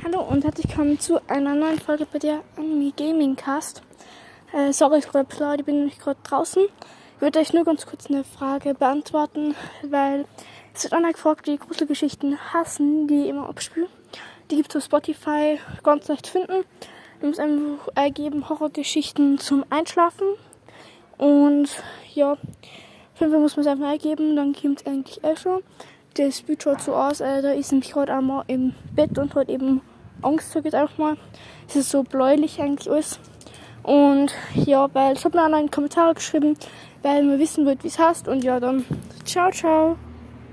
Hallo und herzlich willkommen zu einer neuen Folge bei der Anime Gaming Cast. Äh, sorry, ich bin laut, ich bin nämlich gerade draußen. Ich würde euch nur ganz kurz eine Frage beantworten, weil es wird einer gefragt, die Gruselgeschichten hassen, die immer abspielen. Die gibt es auf Spotify ganz leicht finden. Du musst einfach eingeben Horrorgeschichten zum Einschlafen. Und ja, fünf muss man es einfach eingeben, dann kommt es eigentlich eh schon das Bild schaut so aus, äh, da ist nämlich heute einmal im Bett und hat eben Angst, sag ich einfach mal. Es ist so bläulich eigentlich alles. Und ja, weil ich habe noch einen Kommentar geschrieben, weil wir wissen wollt, wie es heißt. Und ja, dann ciao, ciao.